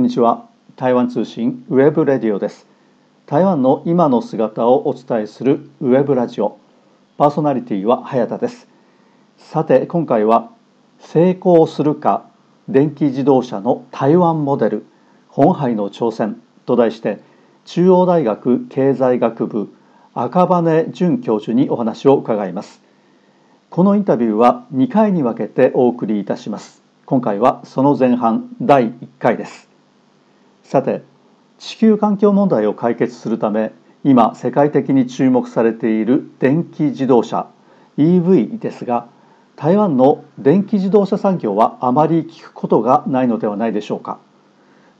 こんにちは。台湾通信 webradio です。台湾の今の姿をお伝えするウェブラジオ。パーソナリティは早田です。さて今回は成功するか電気自動車の台湾モデル本杯の挑戦と題して中央大学経済学部赤羽淳教授にお話を伺います。このインタビューは2回に分けてお送りいたします。今回はその前半第1回です。さて地球環境問題を解決するため今世界的に注目されている電気自動車 EV ですが台湾の電気自動車産業はあまり聞くことがないのではないでしょうか。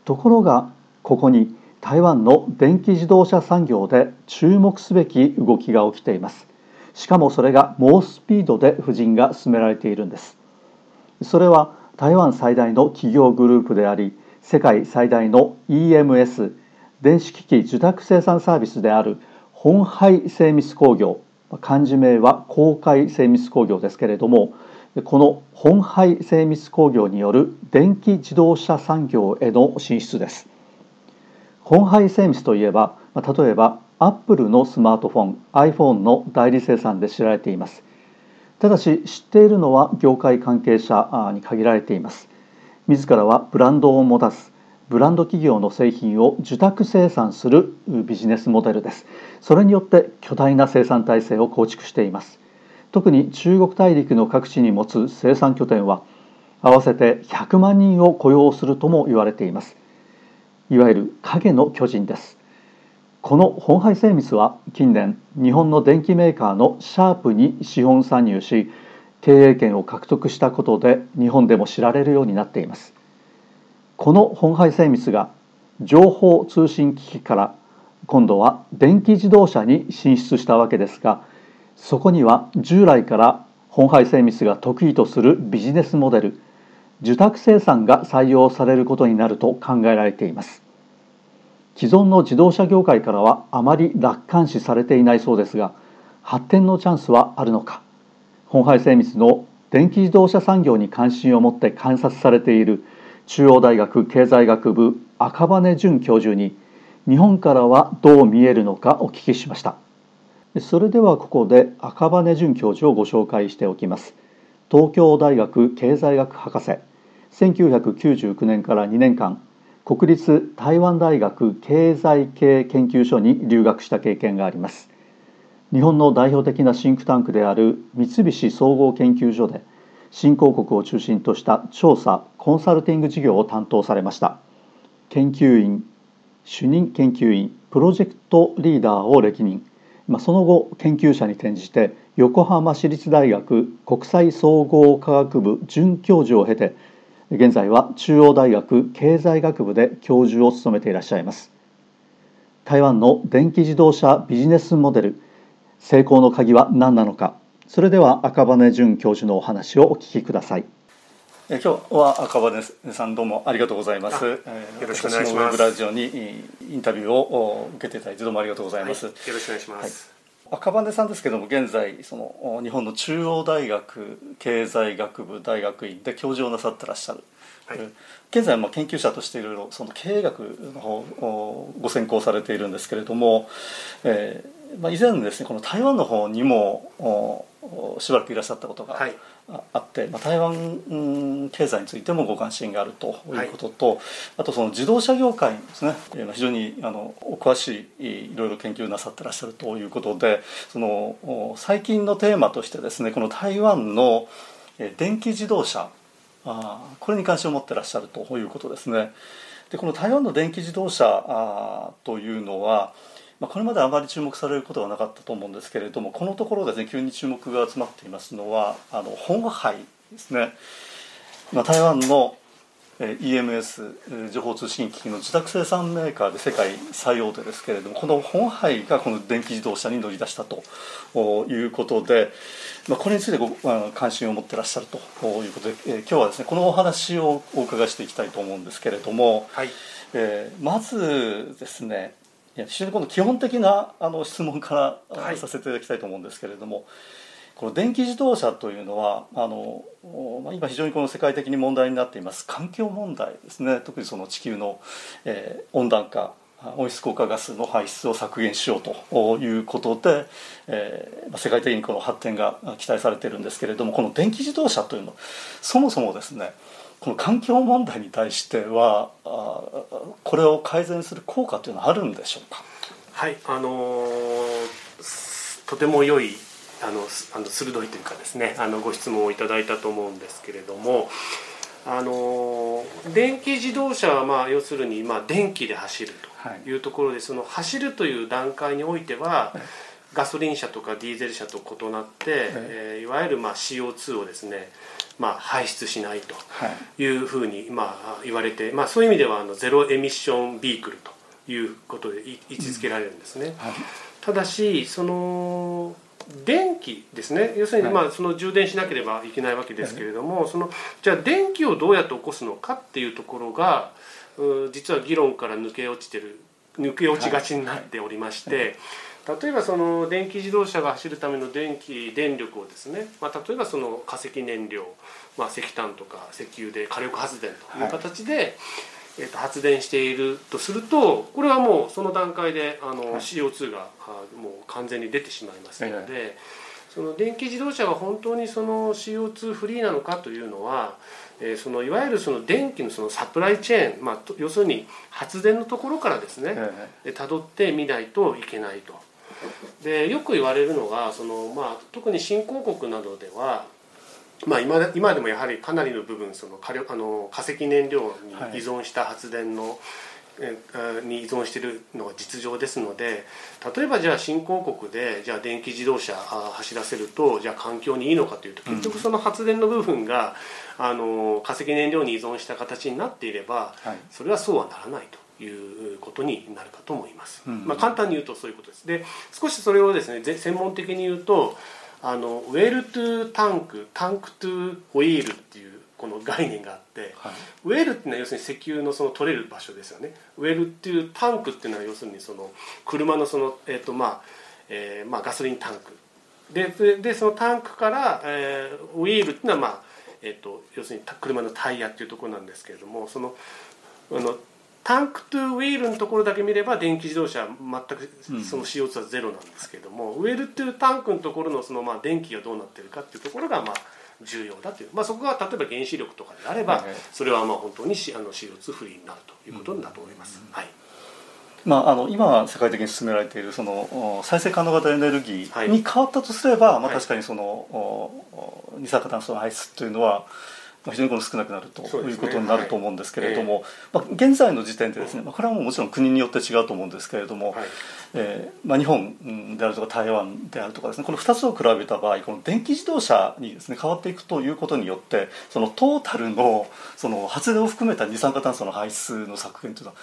ところがここに台湾の電気自動車産業で注目すべき動きが起きています。しかもそれが猛スピードで布陣が進められているんです。それは台湾最大の企業グループであり世界最大の EMS 電子機器受託生産サービスである本廃精密工業漢字名は公開精密工業ですけれどもこの本廃精密工業による電気自動車産業への進出です。本廃精密といえば例えばアップルのスマートフォン iPhone の代理生産で知られています。ただし知っているのは業界関係者に限られています。自らはブランドを持たすブランド企業の製品を受託生産するビジネスモデルです。それによって巨大な生産体制を構築しています。特に中国大陸の各地に持つ生産拠点は合わせて100万人を雇用するとも言われています。いわゆる影の巨人です。この本廃精密は近年日本の電機メーカーのシャープに資本参入し経営権を獲得したことで日本でも知られるようになっています。この本廃精密が情報通信機器から今度は電気自動車に進出したわけですがそこには従来から本廃精密が得意とするビジネスモデル受託生産が採用されることになると考えられています。既存の自動車業界からはあまり楽観視されていないそうですが発展のチャンスはあるのか。本廃精密の電気自動車産業に関心を持って観察されている中央大学経済学部赤羽淳教授に日本からはどう見えるのかお聞きしました。それではここで赤羽淳教授をご紹介しておきます。東京大学経済学博士1999年から2年間国立台湾大学経済系研究所に留学した経験があります。日本の代表的なシンクタンクである三菱総合研究所で新興国を中心とした調査コンサルティング事業を担当されました。研究員主任研究員プロジェクトリーダーを歴任。その後研究者に転じて横浜市立大学国際総合科学部准教授を経て現在は中央大学経済学部で教授を務めていらっしゃいます。台湾の電気自動車ビジネスモデル成功の鍵は何なのかそれでは赤羽淳教授のお話をお聞きください。え今日は赤羽さんどうもありがとうございます。よろしくお願いします。ウェブラジオにインタビューを受けていただいてどうもありがとうございます。はい、よろしくお願いします。はい、赤羽さんですけども現在その日本の中央大学経済学部大学院で教授をなさってらっしゃる。はい、現在まあ研究者としていろいろその経営学の方をご専攻されているんですけれども、えーまあ、以前ですねこの台湾の方にもしばらくいらっしゃったことがあって、はい、まあ、台湾経済についてもご関心があるとい。うことと、はい、あとその自動車業界ですね。非常にあのお詳しいいろいろ研究なさってらっしゃるということでその最近のテーマとしてですねこの台湾の電気自動車あこれに関心を持ってらっしゃるということですね。でこの台湾の電気自動車あというのはまあ、これまであまり注目されることはなかったと思うんですけれどもこのところですね急に注目が集まっていますのはあの本杯ですね、まあ、台湾の EMS 情報通信機器の自宅生産メーカーで世界最大手ですけれどもこの本杯がこの電気自動車に乗り出したということで、まあ、これについてご関心を持ってらっしゃるということで、えー、今日はですねこのお話をお伺いしていきたいと思うんですけれども、はい。えー、まずですねいや非常にこの基本的なあの質問から、はい、させていただきたいと思うんですけれどもこの電気自動車というのはあの今非常にこの世界的に問題になっています。環境問題ですね。特にその地球の、えー、温暖化温室効果ガスの排出を削減しようということで、えー、世界的にこの発展が期待されているんですけれどもこの電気自動車というのそもそもですねこの環境問題に対してはこれを改善する効果というのはあるんでしょうか？はいあのー、とても良いあのあの鋭いというかですねあのご質問をいただいたと思うんですけれどもあの電気自動車はまあ要するにまあ電気で走るとい。うところで、その走るという段階においては、ガソリン車とかディーゼル車と異なって、えー、いわゆるまあ CO2 をですねまあ、排出しないというふうに、まあ、言われて、まあ、そういう意味ではあのゼロエミッションビークルということで位置づけられるんですね。うんはい、ただしその電気ですね要するにまあその充電しなければいけないわけですけれども、はい、そのじゃあ電気をどうやって起こすのかっていうところが実は議論から抜け落ちてる抜け落ちがちになっておりまして。はい例えばその電気自動車が走るための電気電力をですね、まあ、例えばその化石燃料、まあ、石炭とか石油で火力発電という形で、はい、えー、と発電しているとするとこれはもうその段階であの CO2 がもう完全に出てしまいますので。はいその電気自動車が本当にその CO2 フリーなのかというのは、えー、そのいわゆるその電気のそのサプライチェーン、まあ、要するに発電のところからですねたど、ってみないといけないと。でよく言われるのがその、まあ、特に新興国などでは、まあ今、今でもやはりかなりの部分その火力あの化石燃料に依存した発電の、はいに依存しているのが実情ですので例えばじゃあ新興国でじゃあ電気自動車走らせるとじゃあ環境にいいのかというと結局その発電の部分が、あの化石燃料に依存した形になっていれば、それはそうはならないと。いうことになるかと思います。うん、まあ、簡単に言うとそういうことです。で少しそれをですね専門的に言うとあのウェルトゥタンクタンクトゥホイールっていうこの概念があって、はい、ウェルっていうのは要するに石油のその取れる場所ですよね。ウェルっていうタンクっていうのは要するにその車のそのえっ、ー、とまあ、えー、まあガソリンタンクででそのタンクから、えー、ウィールっていうのはまあえーと、と要するに車のタイヤっていうところなんですけれどもそのあのタンクトゥウィールのところだけ見れば電気自動車は全くその CO2 はゼロなんですけれども、うん、ウェルトゥタンクのところのそのまあ電気がどうなってるかっていうところがまあ重要だという、まあ、そこが例えば原子力とかであれば、それはまあ本当にあの CO2 フリーになるということだと思います。はい。まあ、あの今世界的に進められているその再生可能型エネルギーに変わったとすれば、はい、まあ、確かにその、はい、二酸化炭素の排出というのは非常にこの少なくなるということになると思うんですけれども、まあ、現在の時点でですね、まあ、これはもうもちろん国によって違うと思うんですけれども、はい、えー、まあ、日本であるとか台湾であるとかですねこの2つを比べた場合この電気自動車にですね変わっていくということによってそのトータルのその発電を含めた二酸化炭素の排出の削減というのは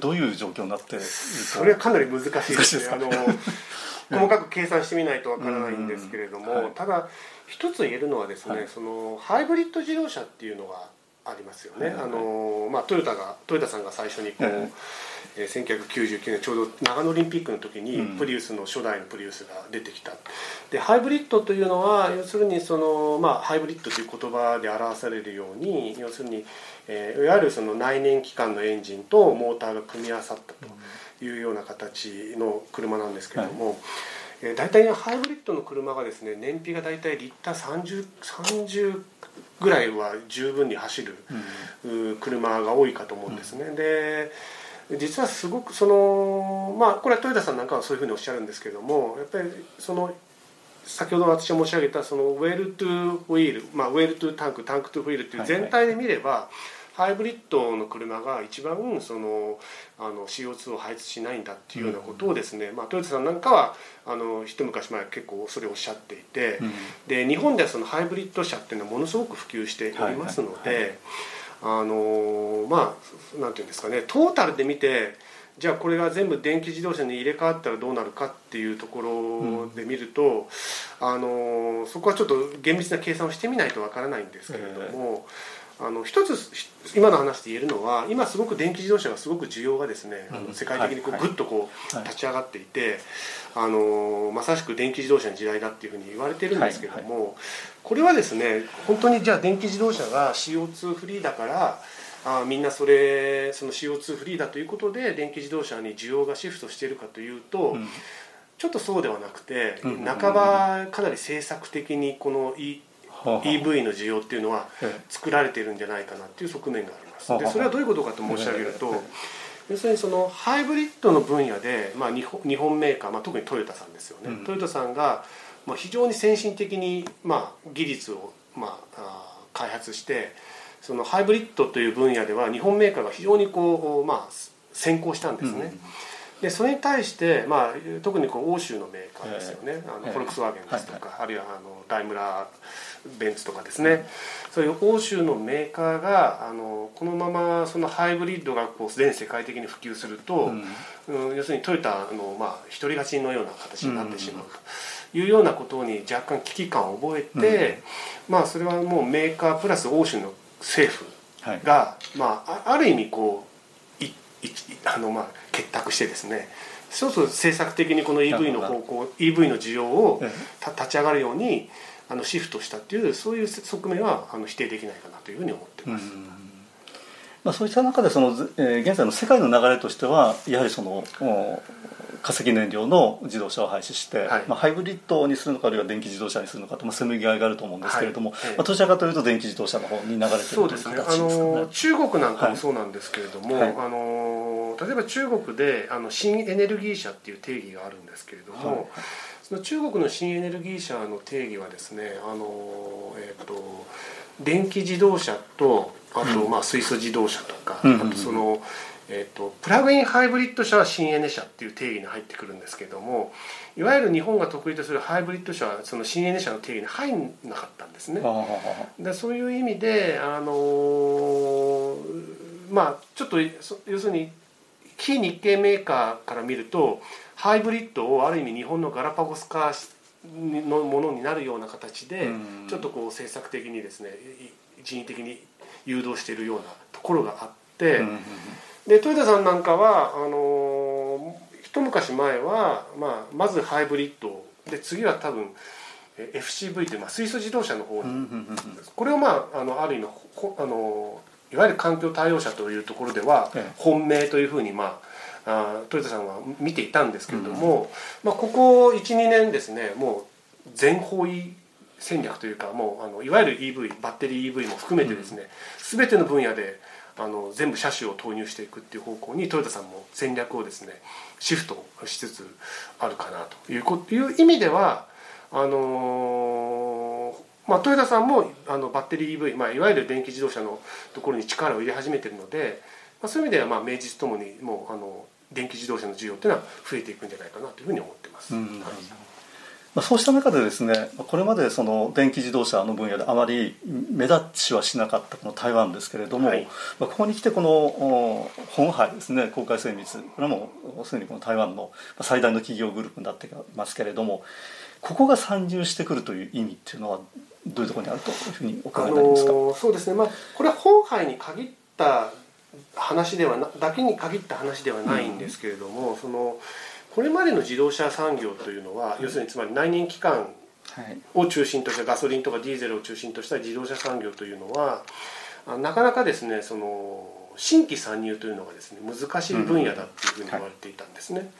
どういう状況になっているそれはかなり難しいですね。すあの 細かく計算してみないとわからないんですけれども、はい、ただ一つ言えるのはですね、はい、そのハイブリッド自動車っていうのがありますよね、はいはい、あのまあ、トヨタがトヨタさんが最初にこう、はいえー、1999年ちょうど長野オリンピックの時にプリウスの初代のプリウスが出てきた、でハイブリッドというのは要するにその、まあ、ハイブリッドという言葉で表されるように要するに、えー、いわゆるその内燃機関のエンジンとモーターが組み合わさったというような形の車なんですけれども、はいえー、大体ハイブリッドの車がですね燃費が大体リッター 30, 30ぐらいは十分に走る、うん、車が多いかと思うんですね。うん、で実はすごくそのまあこれはトヨタさんなんかはそういうふうにおっしゃるんですけどもやっぱりその先ほど私が申し上げたその well-to-wheel、まあ、 well-to-tank tank-to-wheel っていう全体で見れば、はいはいハイブリッドの車が一番そのあの CO2 を排出しないんだっていうようなことをですね、うん、まあ、トヨタさんなんかはあの一昔前結構それをおっしゃっていて、うん、で日本ではそのハイブリッド車っていうのはものすごく普及しておりますので、あのまあなんていうんですかねトータルで見てじゃあこれが全部電気自動車に入れ替わったらどうなるかっていうところで見ると、うん、あのそこはちょっと厳密な計算をしてみないとわからないんですけれども。あの一つ今の話で言えるのは今すごく電気自動車がすごく需要がですね、あの世界的にこうはいぐっとこうはい。立ち上がっていて、あのまさしく電気自動車の時代だっていうふうに言われてるんですけども、これはですね本当にじゃあ電気自動車が CO2 フリーだからあみんなそれその CO2 フリーだということで電気自動車に需要がシフトしているかというと、うん。ちょっとそうではなくて、うんうんうん半ばかなり政策的にこの E- EV の需要っていうのはえ作られているんじゃないかなっていう側面があります。でそれはどういうことかと申し上げるとええ。要するにそのハイブリッドの分野で、まあ、日本日本メーカー、まあ、特にトヨタさんですよね、うん。トヨタさんが、まあ、非常に先進的に、まあ、技術を、まあ、開発してそのハイブリッドという分野では日本メーカーが非常にこう、まあ、先行したんですね、でそれに対して、まあ、特にこう欧州のメーカーですよね、あのええフォルクスワーゲンですとか、あるいはあのダイムラーベンツとかですね、そういう欧州のメーカーがあのこのままそのハイブリッドがこう全世界的に普及すると、うん。うん要するにトヨタの、まあ、独り勝ちのような形になってしまう。というようなことに若干危機感を覚えて、まあ、それはもうメーカープラス欧州の政府はい。が、まあ、あある意味こうあの、まあ、結託してですねそうそう政策的にこの EV の方向 EV の需要を立ち上がるようにあのシフトしたっていうそういう側面はあの否定できないかなというふうに思ってます。まあ、そういった中でその、ずえー現在の世界の流れとしてはやはりそのお化石燃料の自動車を廃止して、はい。まあ、ハイブリッドにするのかあるいは電気自動車にするのかと、まあ、せめぎ合いがあると思うんですけれども、はい。ええ。まあ、どちらかというと電気自動車の方に流れてるというそうですね。あ形ですかね。の中国なんかもそうなんですけれども、例えば中国であの新エネルギー車っていう定義があるんですけれども、はい。その中国の新エネルギー車の定義はですねあの、えー、と電気自動車とあと、まあ、水素自動車とか、うんうんうん。あとその、えー、とプラグインハイブリッド車は新エネ車っていう定義に入ってくるんですけれどもいわゆる日本が得意とするハイブリッド車はその新エネ車の定義に入んなかったんですね。でそういう意味で、あのーまあちょっとそ要するに非日系メーカーから見るとハイブリッドをある意味日本のガラパゴス化のものになるような形でうん。ちょっとこう政策的にですねい人為的に誘導しているようなところがあって、でトヨタさんなんかはあのー一昔前は、まあ、まずハイブリッドで次は多分え FCV という、まあ、水素自動車の方に、これをまああのある意味ほあのいわゆる環境対応車というところではええ。本命というふうに、まあ、あトヨタさんは見ていたんですけれども、まあ、ここ12年ですねもう全方位戦略というかもうあのいわゆる EV バッテリー EV も含めてですね、全ての分野であの全部車種を投入していくっていう方向にトヨタさんも戦略をですねシフトしつつあるかなというこいう意味ではあのーまあ、トヨタさんもあのバッテリー EV、まあ、いわゆる電気自動車のところに力を入れ始めてるので、まあ、そういう意味ではまあ名実ともにもうあの電気自動車の需要っていうのは増えていくんじゃないかなというふうに思ってます。うん。はいまあ、そうした中でですねこれまでその電気自動車の分野であまり目立ちはしなかったこの台湾ですけれども、はい。まあ、ここに来てこのお本杯ですね公開精密。これはもうすでにこの台湾の最大の企業グループになっていますけれどもここが参入してくるという意味っていうのはどういうところにあるというふうにお考あえになりますか、のーそうですね、まあ、これは本杯に限った話ではなだけに限った話ではないんですけれども、そのこれまでの自動車産業というのは、要するにつまり内燃機関はい。を中心としたガソリンとかディーゼルを中心とした自動車産業というのはあなかなかですねその新規参入というのがですね難しい分野だっていうふうに言われていたんですね。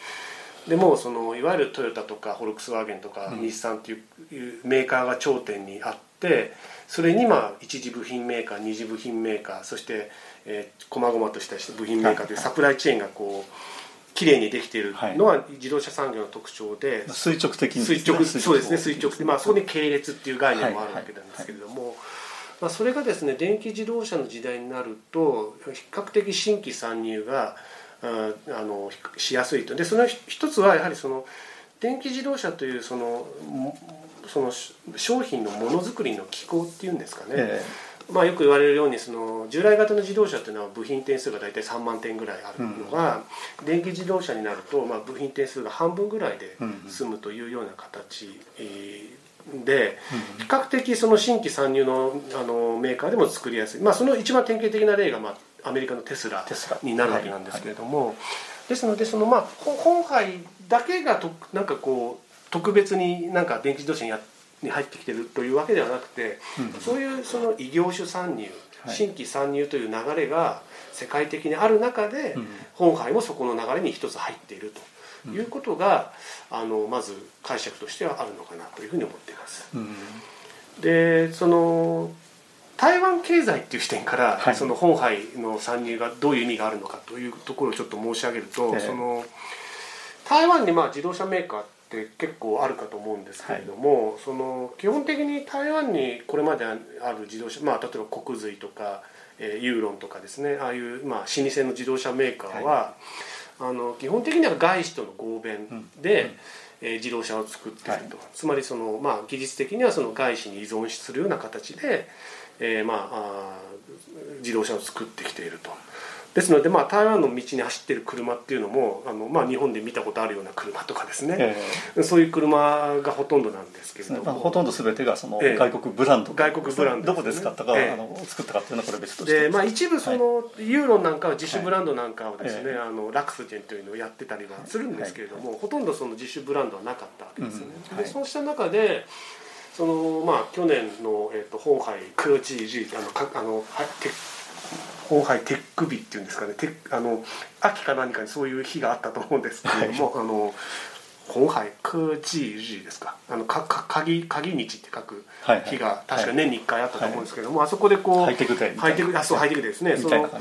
でもそのいわゆるトヨタとかフォルクスワーゲンとかうん。日産っていうメーカーが頂点にあってそれにまあ一次部品メーカー二次部品メーカーそしてえー細々とした部品メーカーというサプライチェーンがこう綺麗にできているのは自動車産業の特徴で、垂直的に垂直そうですね垂直でまあそこにに系列っていう概念もあるわけなんですけれども、まあ、それがですね電気自動車の時代になると比較的新規参入がああのしやすいと。でその一つはやはりその電気自動車というそのもその商品のものづくりの機構っていうんですかね、えまあ、よく言われるようにその従来型の自動車というのは部品点数が大体3万点ぐらいあるのが、電気自動車になると、まあ、部品点数が半分ぐらいで済むというような形えーで比較的その新規参入のあのメーカーでも作りやすい、まあ、その一番典型的な例が、まあ、アメリカのテスラテスラ。になるわけなんですけれども、ですのでその、まあ、ほ本杯だけがとなんかこう特別になんか電気自動車にやに入ってきてるというわけではなくて、うん。そういうその異業種参入、はい。新規参入という流れが世界的にある中で、うん。本杯もそこの流れに一つ入っていると。いうことが、あのまず解釈としてはあるのかなというふうに思っています。うん。でその台湾経済っていう視点から、はい。その本杯の参入がどういう意味があるのかというところをちょっと申し上げると、ええ。その台湾にまあ自動車メーカーって結構あるかと思うんですけれども、その基本的に台湾にこれまである自動車、まあ、例えば国税とか、えーユーロンとかですねああいう、まあ、老舗の自動車メーカーは、あの基本的には外資との合弁で、えー自動車を作っていると、つまりその、まあ、技術的にはその外資に依存するような形で、えーまあ自動車を作ってきていると。ですので、まあ、台湾の道に走っている車っていうのもあの、まあ、日本で見たことあるような車とかですね、えそういう車がほとんどなんですけれえども、まあほとんど全てがそのええ。外国ブランド。外国ブランドどこで使ったか、ええ。あの作ったかっていうのはこれ別として。で、まあ、一部その、ユーロンなんかは自主ブランドなんかをですね、はい。あのラクスジェンというのをやってたりはするんですけれども、ほとんどその自主ブランドはなかったわけですね、うん。はい。でそうした中でそのまあ去年の、えー、と本杯クロチージあのかあのはテ本杯テック日っていうんですかね。あの秋か何かにそういう日があったと思うんですけれども、あの本杯科技日ですか？あのかか鍵鍵日って書くはいはい。日が確か年に1回あったと思うんですけども、あそこでこうハイテクハイテクあそうハイテクですね。みそのはい。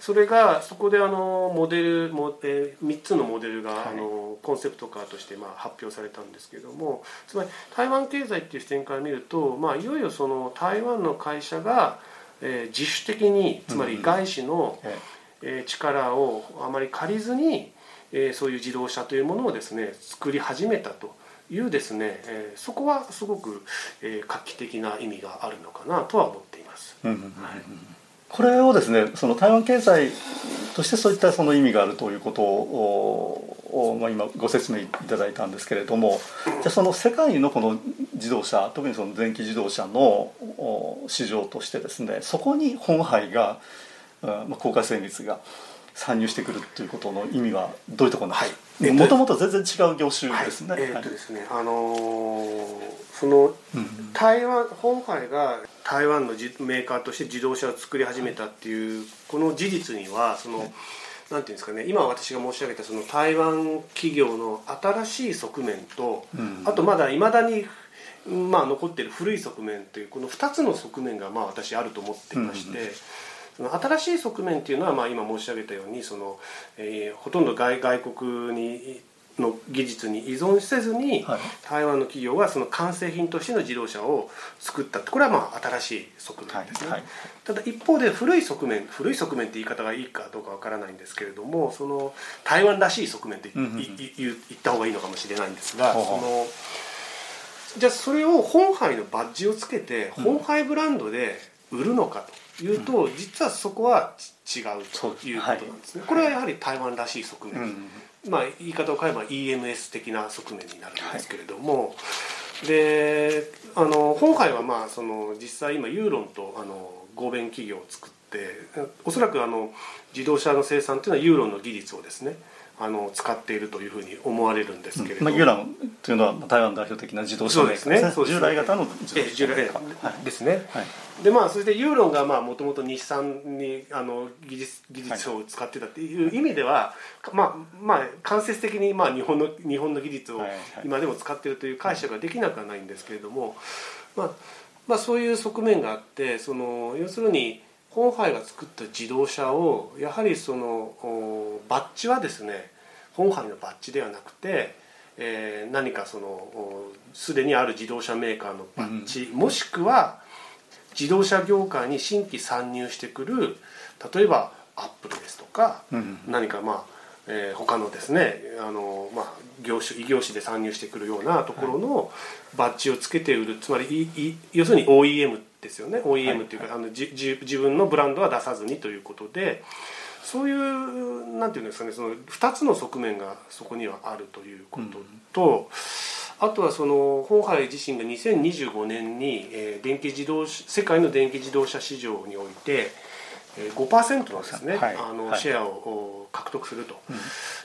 それがそこであのモデルも、えー、3つのモデルが、はい。あのコンセプトカーとしてまあ発表されたんですけどもつまり台湾経済っていう視点から見ると、まあ、いよいよその台湾の会社が、えー自主的につまり外資の、え。えー力をあまり借りずに、えーそういう自動車というものをですね作り始めたというですね、えーそこはすごく、えー画期的な意味があるのかなとは思っています。えうんうんうんうんこれをですねその台湾経済としてそういったその意味があるということををまあ、今ご説明いただいたんですけれどもじゃあその世界のこの自動車特にその電気自動車のお市場としてですねそこに本杯が、うんまあ、公開精密が参入してくるということの意味はどういうところなんですか？はい。もともと全然違う業種ですね。はい、えーっはい。とですね、あのーそのうん。台湾本杯が台湾のじメーカーとして自動車を作り始めたっていうこの事実にはその、はい。なんていうんですかね今私が申し上げたその台湾企業の新しい側面と、うん。あとまだいまだに、まあ、残っている古い側面というこの2つの側面がまあ私あると思っていまして。うんその新しい側面っていうのは、まあ、今申し上げたようにその、えーほとんど外外国にの技術に依存せずに、はい。台湾の企業はその完成品としての自動車を作ったこれはまあ新しい側面ですね、はいただ一方で古い側面古い側面って言い方がいいかどうかわからないんですけれどもその台湾らしい側面というんうんうん。いい言言った方がいいのかもしれないんですが、ほうほうそのじゃあそれを本杯のバッジをつけてうん。本杯ブランドで売るのかというと、実はそこはち違うということなんですね、これはやはり台湾らしい側面、うんまあ、言い方を変えば EMS 的な側面になるんですけれども、であの本杯はまあその実際今ユーロンとあの合弁企業を作っておそらくあの自動車の生産というのはユーロンの技術をですねあの使っているというふうに思われるんですけれど。も、まあ、ユーランというのは台湾代表的な自動車メーカですね。従来型の自動え従来車メーカー。はい。ですね、はい。でまあそれでユーロンがもともと日産にあの技術技術を使ってたっていう意味では、まあまあ間接的にまあ日本の日本の技術をはいはい。今でも使っているという解釈ができなくはないんですけれども、まあまあそういう側面があってその要するに本杯が作った自動車をやはりそのおバッジはですね本杯のバッジではなくて、えー何かそのおすでにある自動車メーカーのバッジ、もしくは自動車業界に新規参入してくる例えばアップルですとか、うん。何かまあ、えー他のですねあの、まあ、業種異業種で参入してくるようなところのバッジをつけて売る。つまりいい要するに OEM ですよね OEM っていうか、あのじじ自分のブランドは出さずにということでそういうなんていうんですかねその2つの側面がそこにはあるということと、あとはそのホーハイ自身が2025年に、えー、電気自動世界の電気自動車市場において、えー、5%のですね、はい、あの、はい、シェアを獲得すると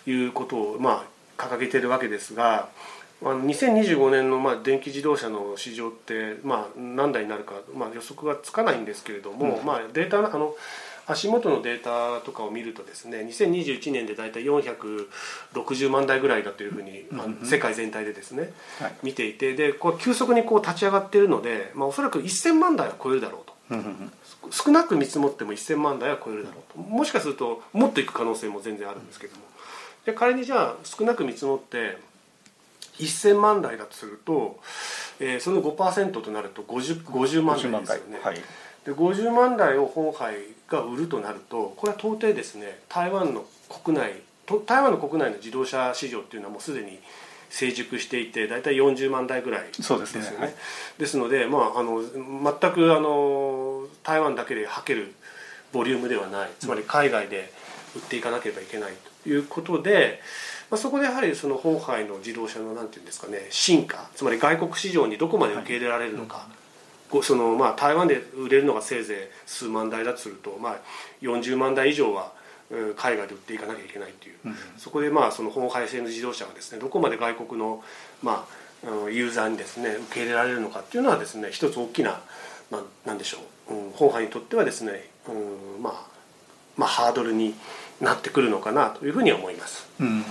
いうことを、まあ、掲げているわけですが。あの2025年のまあ電気自動車の市場って、まあ、何台になるか、まあ、予測がつかないんですけれども、うん、まあ、データあの足元のデータとかを見るとですね2021年で大体460万台ぐらいだというふうに、まあ、世界全体でですね、はい、見ていてでこう急速にこう立ち上がっているので、まあ、おそらく1000万台は超えるだろうと。少なく見積もっても1000万台は超えるだろうと。もしかするともっといく可能性も全然あるんですけども。で仮にじゃあ少なく見積もって1000万台だとすると、えー、その5%となると 50, 50万台ですよね。はい、で50万台を本杯が売るとなるとこれは到底ですね台湾の国内台湾の国内の自動車市場っていうのはもうすでに成熟していて大体40万台ぐらいですよね。ですね。はい、ですので、まあ、あの全くあの台湾だけではけるボリュームではない。つまり海外で売っていかなければいけないということで、まあ、そこでやはりその本杯の自動車のなんていうんですかね進化つまり外国市場にどこまで受け入れられるのか。はいそのまあ台湾で売れるのがせいぜい数万台だとすると、まあ、40万台以上は海外で売っていかなきゃいけないっていう、うん、そこでまあその本廃製の自動車がですねどこまで外国のまあユーザーにですね受け入れられるのかっていうのはですね一つ大きなななんでしょう、うん、本廃にとってはですね、うん、まあまあハードルになってくるのかなというふうに思います。うん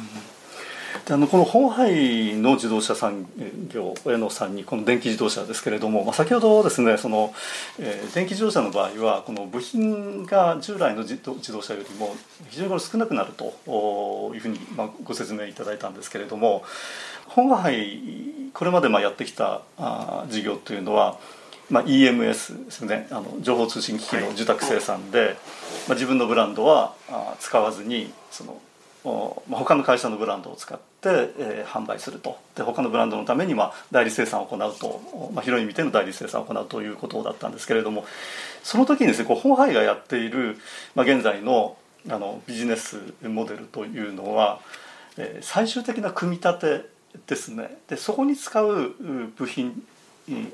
あのこの本杯の自動車産業へのさんにこの電気自動車ですけれども、まあ、先ほどですねその、えー、電気自動車の場合はこの部品が従来の自動車よりも非常に少なくなるというふうに、まあ、ご説明いただいたんですけれども本杯これまでまあやってきたあ事業というのはまあ、EMS ですねあの情報通信機器の受託生産で、はい、まあ、自分のブランドはあ使わずにその他の会社のブランドを使って、えー、販売すると。で他のブランドのために、まあ、代理生産を行うと、まあ、広い意味での代理生産を行うということだったんですけれどもその時にですねこう本杯がやっている、まあ、現在のあのビジネスモデルというのは、えー、最終的な組み立てですね。でそこに使う部品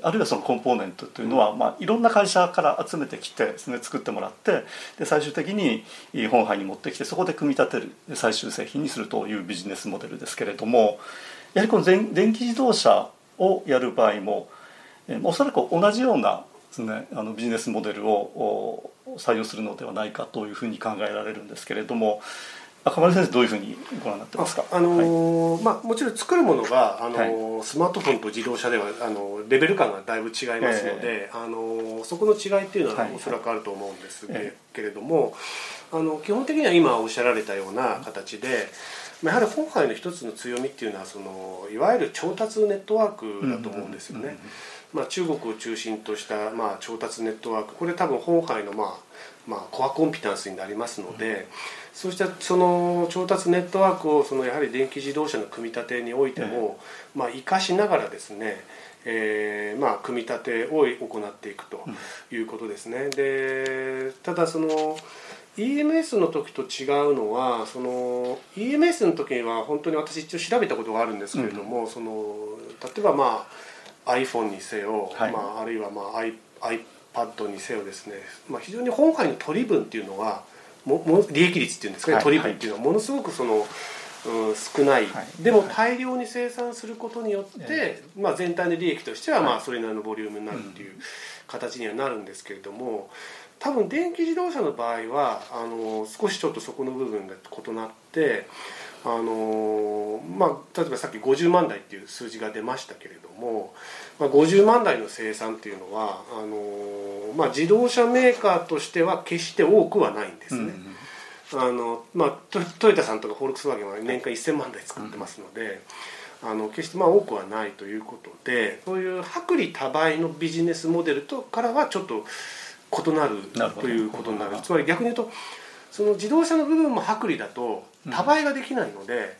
あるいはそのコンポーネントというのは、まあ、いろんな会社から集めてきてですね作ってもらってで最終的に本杯に持ってきてそこで組み立てる最終製品にするというビジネスモデルですけれどもやはりこの電気自動車をやる場合もおそらく同じようなですねあのビジネスモデルを採用するのではないかというふうに考えられるんですけれども赤丸先生どういうふうにご覧になってますか？あのーはい、まあもちろん作るものがあのーはい、スマートフォンと自動車ではあのレベル感がだいぶ違いますので、えー、あのー、そこの違いっていうのはおそらくあると思うんですけれども、あの基本的には今おっしゃられたような形で。やはり今回の一つの強みっていうのはそのいわゆる調達ネットワークだと思うんですよね。まあ、中国を中心とした、まあ、調達ネットワークこれ多分本杯の、まあまあ、コアコンピタンスになりますので、そうしたその調達ネットワークをそのやはり電気自動車の組み立てにおいても、まあ、生かしながらですね、えーまあ、組み立てを行っていくということですね。でただその EMS の時と違うのはその EMS の時には本当に私一応調べたことがあるんですけれども、うん、その例えばまあ iPhone にせよ、はい、まあ、あるいはまあ iPad にせよですね、まあ、非常に今回の取り分っていうのはもも利益率っていうんですかね、取り分っていうのはものすごくその、うん、少ない、はい、でも大量に生産することによって、まあ、全体の利益としてはまあそれなりのボリュームになるっていう形にはなるんですけれども多分電気自動車の場合はあの少しちょっとそこの部分が異なって。あのまあ、例えばさっき50万台っていう数字が出ましたけれども、まあ、50万台の生産っていうのはあの、まあ、自動車メーカーとしては決して多くはないんですね。うん、あのまあ、トトヨタさんとかフォルクスワーゲンは年間1000万台作ってますので、うん、あの決してまあ多くはないということでそういう薄利多売のビジネスモデルとからはちょっと異なるということになる。つまり逆に言うとその自動車の部分も薄利だと多倍ができないので、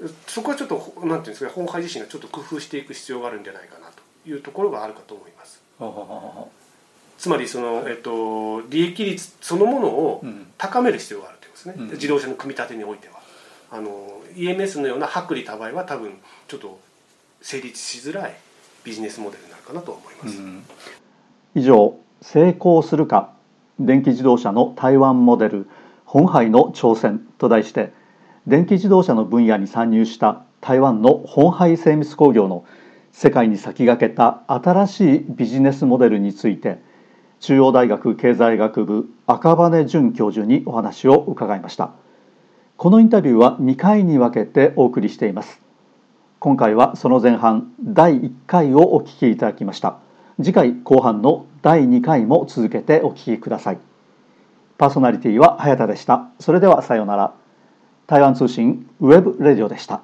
うん、そこはちょっとなんていうんですか本会自身がちょっと工夫していく必要があるんじゃないかなというところがあるかと思います。つまりその、えっと、利益率そのものを高める必要があるということですね、うん、自動車の組み立てにおいては。あの EMS のような薄利多売は多分ちょっと成立しづらいビジネスモデルになるかなと思います。以上成功するか電気自動車の台湾モデル本杯の挑戦と題して電気自動車の分野に参入した台湾の本杯精密工業の世界に先駆けた新しいビジネスモデルについて中央大学経済学部赤羽淳教授にお話を伺いました。このインタビューは2回に分けてお送りしています。今回はその前半第1回をお聞きいただきました。次回後半の第2回も続けてお聞きください。パーソナリティは早田でした。それではさようなら。台湾通信ウェブレディオでした。